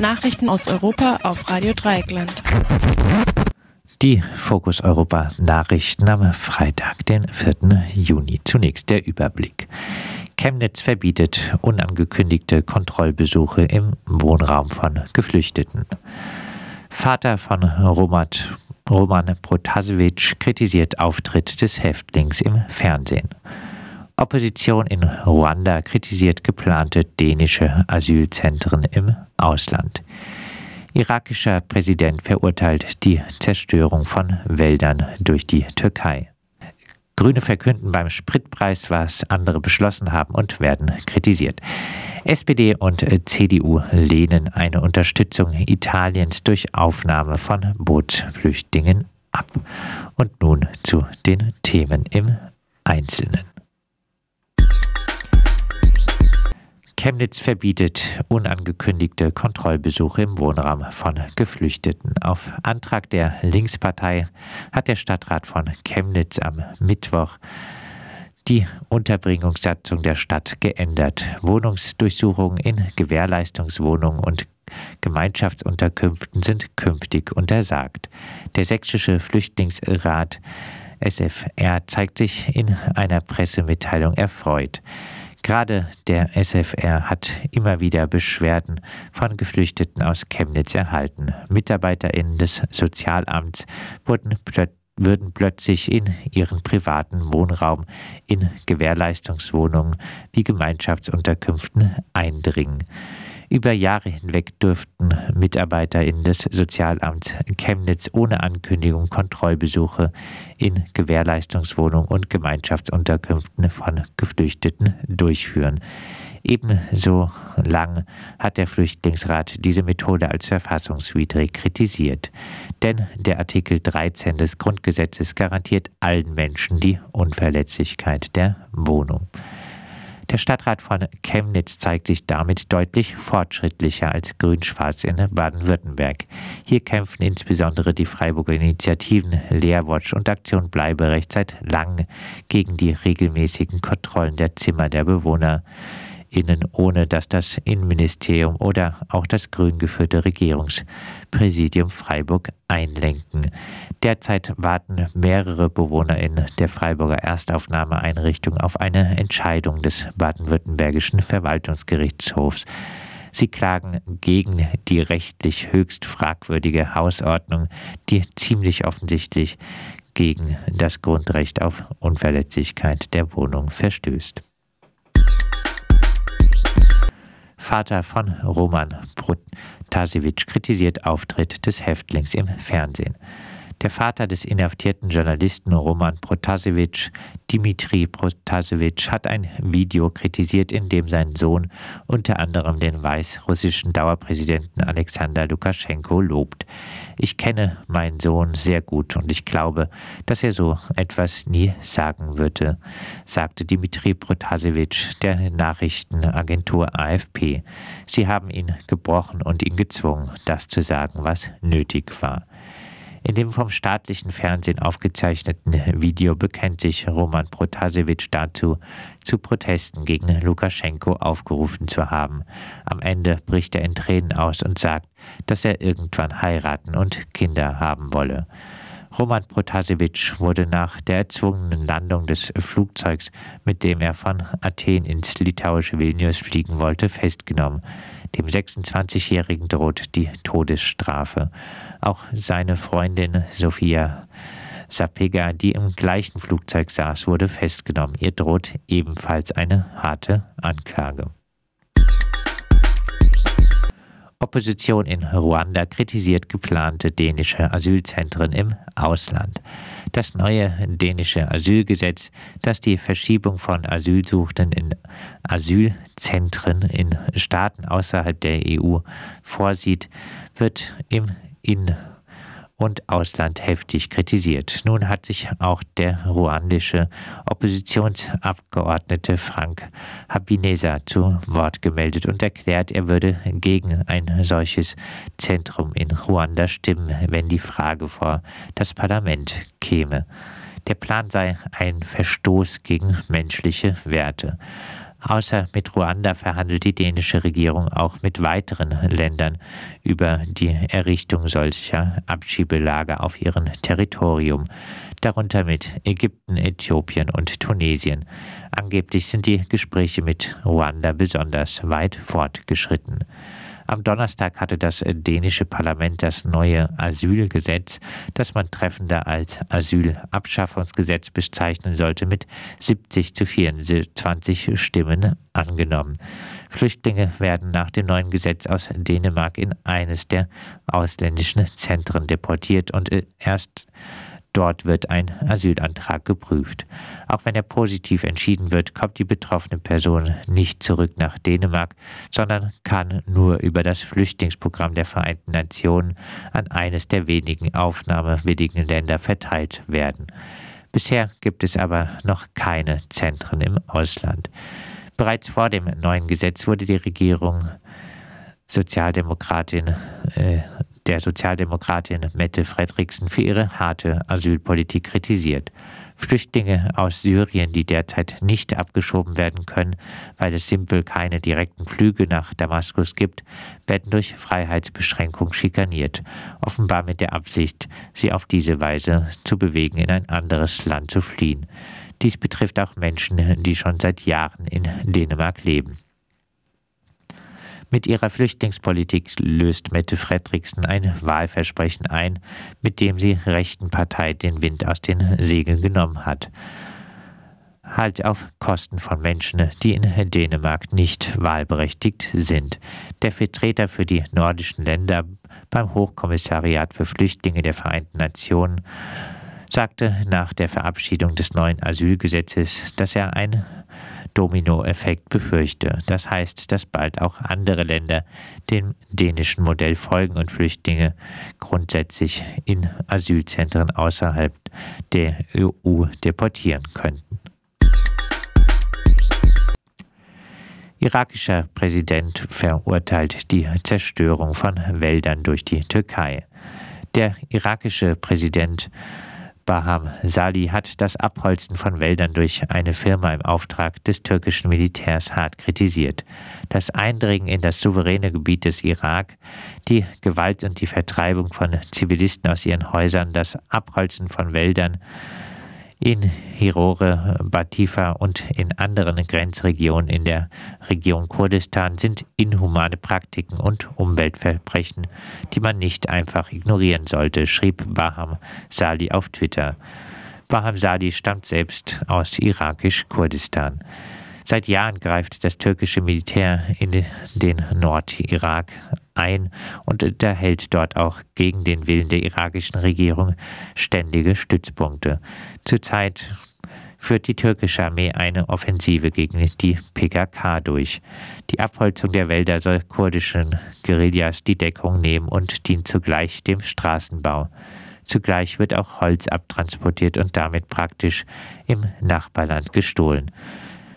Nachrichten aus Europa auf Radio Dreieckland. Die Fokus Europa Nachrichten am Freitag, den 4. Juni. Zunächst der Überblick. Chemnitz verbietet unangekündigte Kontrollbesuche im Wohnraum von Geflüchteten. Vater von Romat, Roman Protasevich kritisiert Auftritt des Häftlings im Fernsehen. Opposition in Ruanda kritisiert geplante dänische Asylzentren im Ausland. Irakischer Präsident verurteilt die Zerstörung von Wäldern durch die Türkei. Grüne verkünden beim Spritpreis, was andere beschlossen haben und werden kritisiert. SPD und CDU lehnen eine Unterstützung Italiens durch Aufnahme von Bootsflüchtlingen ab. Und nun zu den Themen im Einzelnen. Chemnitz verbietet unangekündigte Kontrollbesuche im Wohnraum von Geflüchteten. Auf Antrag der Linkspartei hat der Stadtrat von Chemnitz am Mittwoch die Unterbringungssatzung der Stadt geändert. Wohnungsdurchsuchungen in Gewährleistungswohnungen und Gemeinschaftsunterkünften sind künftig untersagt. Der sächsische Flüchtlingsrat SFR zeigt sich in einer Pressemitteilung erfreut. Gerade der SFR hat immer wieder Beschwerden von Geflüchteten aus Chemnitz erhalten. MitarbeiterInnen des Sozialamts wurden plötzlich würden plötzlich in ihren privaten Wohnraum in Gewährleistungswohnungen wie Gemeinschaftsunterkünften eindringen. Über Jahre hinweg durften MitarbeiterInnen des Sozialamts Chemnitz ohne Ankündigung Kontrollbesuche in Gewährleistungswohnungen und Gemeinschaftsunterkünften von Geflüchteten durchführen. Ebenso lang hat der Flüchtlingsrat diese Methode als verfassungswidrig kritisiert. Denn der Artikel 13 des Grundgesetzes garantiert allen Menschen die Unverletzlichkeit der Wohnung. Der Stadtrat von Chemnitz zeigt sich damit deutlich fortschrittlicher als Grün-Schwarz in Baden-Württemberg. Hier kämpfen insbesondere die Freiburger Initiativen Leerwatch und Aktion Bleiberecht seit langem gegen die regelmäßigen Kontrollen der Zimmer der Bewohner innen, ohne dass das Innenministerium oder auch das grün geführte Regierungspräsidium Freiburg einlenken. Derzeit warten mehrere BewohnerInnen der Freiburger Erstaufnahmeeinrichtung auf eine Entscheidung des baden-württembergischen Verwaltungsgerichtshofs. Sie klagen gegen die rechtlich höchst fragwürdige Hausordnung, die ziemlich offensichtlich gegen das Grundrecht auf Unverletzlichkeit der Wohnung verstößt. Vater von Roman Protasevich kritisiert Auftritt des Häftlings im Fernsehen. Der Vater des inhaftierten Journalisten Roman Protasevich, Dimitri Protasevich, hat ein Video kritisiert, in dem sein Sohn unter anderem den weißrussischen Dauerpräsidenten Alexander Lukaschenko lobt. Ich kenne meinen Sohn sehr gut und ich glaube, dass er so etwas nie sagen würde, sagte Dimitri Protasevich der Nachrichtenagentur AFP. Sie haben ihn gebrochen und ihn gezwungen, das zu sagen, was nötig war. In dem vom staatlichen Fernsehen aufgezeichneten Video bekennt sich Roman Protasevich dazu, zu Protesten gegen Lukaschenko aufgerufen zu haben. Am Ende bricht er in Tränen aus und sagt, dass er irgendwann heiraten und Kinder haben wolle. Roman Protasevich wurde nach der erzwungenen Landung des Flugzeugs, mit dem er von Athen ins litauische Vilnius fliegen wollte, festgenommen. Dem 26-Jährigen droht die Todesstrafe. Auch seine Freundin Sophia Sapega, die im gleichen Flugzeug saß, wurde festgenommen. Ihr droht ebenfalls eine harte Anklage. Opposition in Ruanda kritisiert geplante dänische Asylzentren im Ausland. Das neue dänische Asylgesetz, das die Verschiebung von Asylsuchenden in Asylzentren in Staaten außerhalb der EU vorsieht, wird im in und Ausland heftig kritisiert. Nun hat sich auch der ruandische Oppositionsabgeordnete Frank Habineza zu Wort gemeldet und erklärt, er würde gegen ein solches Zentrum in Ruanda stimmen, wenn die Frage vor das Parlament käme. Der Plan sei ein Verstoß gegen menschliche Werte. Außer mit Ruanda verhandelt die dänische Regierung auch mit weiteren Ländern über die Errichtung solcher Abschiebelager auf ihrem Territorium, darunter mit Ägypten, Äthiopien und Tunesien. Angeblich sind die Gespräche mit Ruanda besonders weit fortgeschritten. Am Donnerstag hatte das dänische Parlament das neue Asylgesetz, das man treffender als Asylabschaffungsgesetz bezeichnen sollte, mit 70 zu 24 Stimmen angenommen. Flüchtlinge werden nach dem neuen Gesetz aus Dänemark in eines der ausländischen Zentren deportiert und erst Dort wird ein Asylantrag geprüft. Auch wenn er positiv entschieden wird, kommt die betroffene Person nicht zurück nach Dänemark, sondern kann nur über das Flüchtlingsprogramm der Vereinten Nationen an eines der wenigen aufnahmewilligen Länder verteilt werden. Bisher gibt es aber noch keine Zentren im Ausland. Bereits vor dem neuen Gesetz wurde die Regierung Sozialdemokratin äh, der Sozialdemokratin Mette Fredriksen für ihre harte Asylpolitik kritisiert. Flüchtlinge aus Syrien, die derzeit nicht abgeschoben werden können, weil es simpel keine direkten Flüge nach Damaskus gibt, werden durch Freiheitsbeschränkung schikaniert, offenbar mit der Absicht, sie auf diese Weise zu bewegen, in ein anderes Land zu fliehen. Dies betrifft auch Menschen, die schon seit Jahren in Dänemark leben. Mit ihrer Flüchtlingspolitik löst Mette Fredriksen ein Wahlversprechen ein, mit dem sie rechten Partei den Wind aus den Segeln genommen hat. Halt auf Kosten von Menschen, die in Dänemark nicht wahlberechtigt sind. Der Vertreter für die nordischen Länder beim Hochkommissariat für Flüchtlinge der Vereinten Nationen sagte nach der Verabschiedung des neuen Asylgesetzes, dass er ein Dominoeffekt befürchte. Das heißt, dass bald auch andere Länder dem dänischen Modell folgen und Flüchtlinge grundsätzlich in Asylzentren außerhalb der EU deportieren könnten. Irakischer Präsident verurteilt die Zerstörung von Wäldern durch die Türkei. Der irakische Präsident Baham Sali hat das Abholzen von Wäldern durch eine Firma im Auftrag des türkischen Militärs hart kritisiert. Das Eindringen in das souveräne Gebiet des Irak, die Gewalt und die Vertreibung von Zivilisten aus ihren Häusern, das Abholzen von Wäldern, in Hirore, Batifa und in anderen Grenzregionen in der Region Kurdistan sind inhumane Praktiken und Umweltverbrechen, die man nicht einfach ignorieren sollte, schrieb Baham Sali auf Twitter. Baham Sali stammt selbst aus irakisch-Kurdistan. Seit Jahren greift das türkische Militär in den Nordirak ein und unterhält dort auch gegen den Willen der irakischen Regierung ständige Stützpunkte. Zurzeit führt die türkische Armee eine Offensive gegen die PKK durch. Die Abholzung der Wälder soll kurdischen Guerillas die Deckung nehmen und dient zugleich dem Straßenbau. Zugleich wird auch Holz abtransportiert und damit praktisch im Nachbarland gestohlen.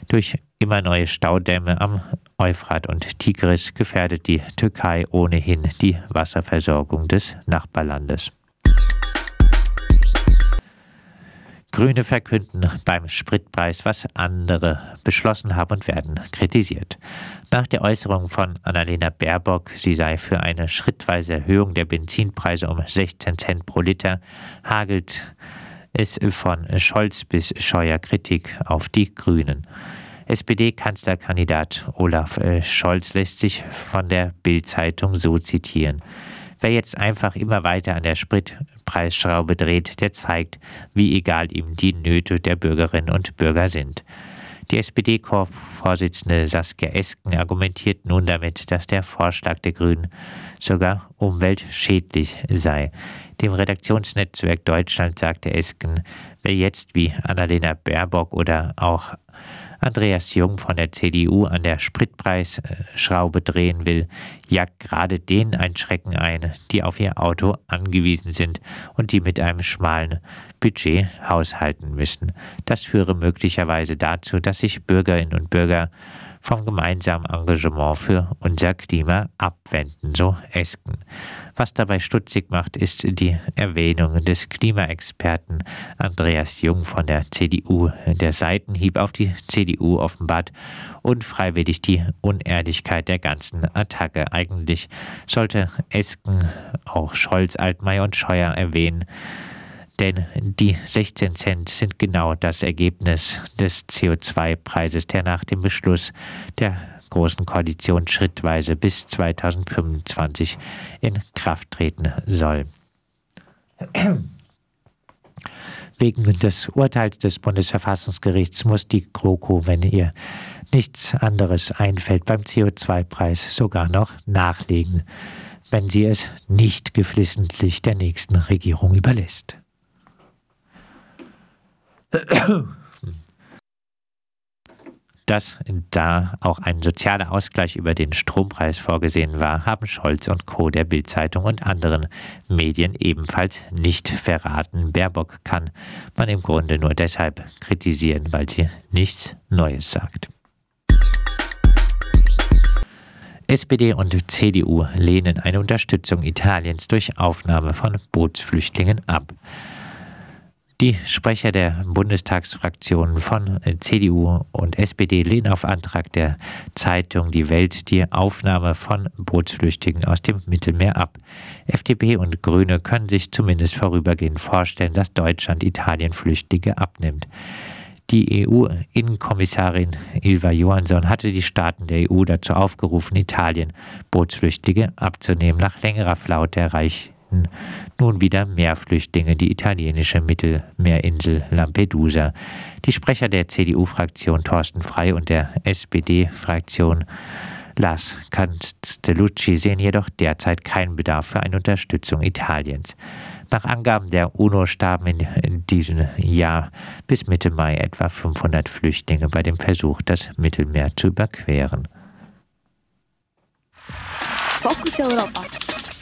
Durch immer neue Staudämme am Euphrat und Tigris gefährdet die Türkei ohnehin die Wasserversorgung des Nachbarlandes. Grüne verkünden beim Spritpreis, was andere beschlossen haben und werden kritisiert. Nach der Äußerung von Annalena Baerbock, sie sei für eine schrittweise Erhöhung der Benzinpreise um 16 Cent pro Liter, hagelt es von Scholz bis Scheuer Kritik auf die Grünen. SPD-Kanzlerkandidat Olaf äh, Scholz lässt sich von der Bild-Zeitung so zitieren. Wer jetzt einfach immer weiter an der Spritpreisschraube dreht, der zeigt, wie egal ihm die Nöte der Bürgerinnen und Bürger sind. Die SPD-Vorsitzende Saskia Esken argumentiert nun damit, dass der Vorschlag der Grünen sogar umweltschädlich sei. Dem Redaktionsnetzwerk Deutschland sagte Esken, wer jetzt wie Annalena Baerbock oder auch Andreas Jung von der CDU an der Spritpreisschraube drehen will, jagt gerade denen ein Schrecken ein, die auf ihr Auto angewiesen sind und die mit einem schmalen Budget haushalten müssen. Das führe möglicherweise dazu, dass sich Bürgerinnen und Bürger vom gemeinsamen Engagement für unser Klima abwenden, so Esken. Was dabei stutzig macht, ist die Erwähnung des Klimaexperten Andreas Jung von der CDU. Der Seitenhieb auf die CDU offenbart unfreiwillig die Unehrlichkeit der ganzen Attacke. Eigentlich sollte Esken auch Scholz, Altmaier und Scheuer erwähnen. Denn die 16 Cent sind genau das Ergebnis des CO2-Preises, der nach dem Beschluss der Großen Koalition schrittweise bis 2025 in Kraft treten soll. Wegen des Urteils des Bundesverfassungsgerichts muss die GroKo, wenn ihr nichts anderes einfällt, beim CO2-Preis sogar noch nachlegen, wenn sie es nicht geflissentlich der nächsten Regierung überlässt. Dass da auch ein sozialer Ausgleich über den Strompreis vorgesehen war, haben Scholz und Co. der Bildzeitung und anderen Medien ebenfalls nicht verraten. Baerbock kann man im Grunde nur deshalb kritisieren, weil sie nichts Neues sagt. SPD und CDU lehnen eine Unterstützung Italiens durch Aufnahme von Bootsflüchtlingen ab. Die Sprecher der Bundestagsfraktionen von äh, CDU und SPD lehnen auf Antrag der Zeitung Die Welt die Aufnahme von Bootsflüchtlingen aus dem Mittelmeer ab. FDP und Grüne können sich zumindest vorübergehend vorstellen, dass Deutschland Italien Flüchtlinge abnimmt. Die EU-Innenkommissarin Ilva Johansson hatte die Staaten der EU dazu aufgerufen, Italien Bootsflüchtlinge abzunehmen. Nach längerer Flaute erreicht erreichten nun wieder mehr Flüchtlinge die italienische Mittelmeerinsel Lampedusa. Die Sprecher der CDU-Fraktion Thorsten Frei und der SPD-Fraktion Lars Castellucci sehen jedoch derzeit keinen Bedarf für eine Unterstützung Italiens. Nach Angaben der UNO starben in, in, diesem Jahr bis Mitte Mai etwa 500 Flüchtlinge bei dem Versuch, das Mittelmeer zu überqueren. Fokus Europa.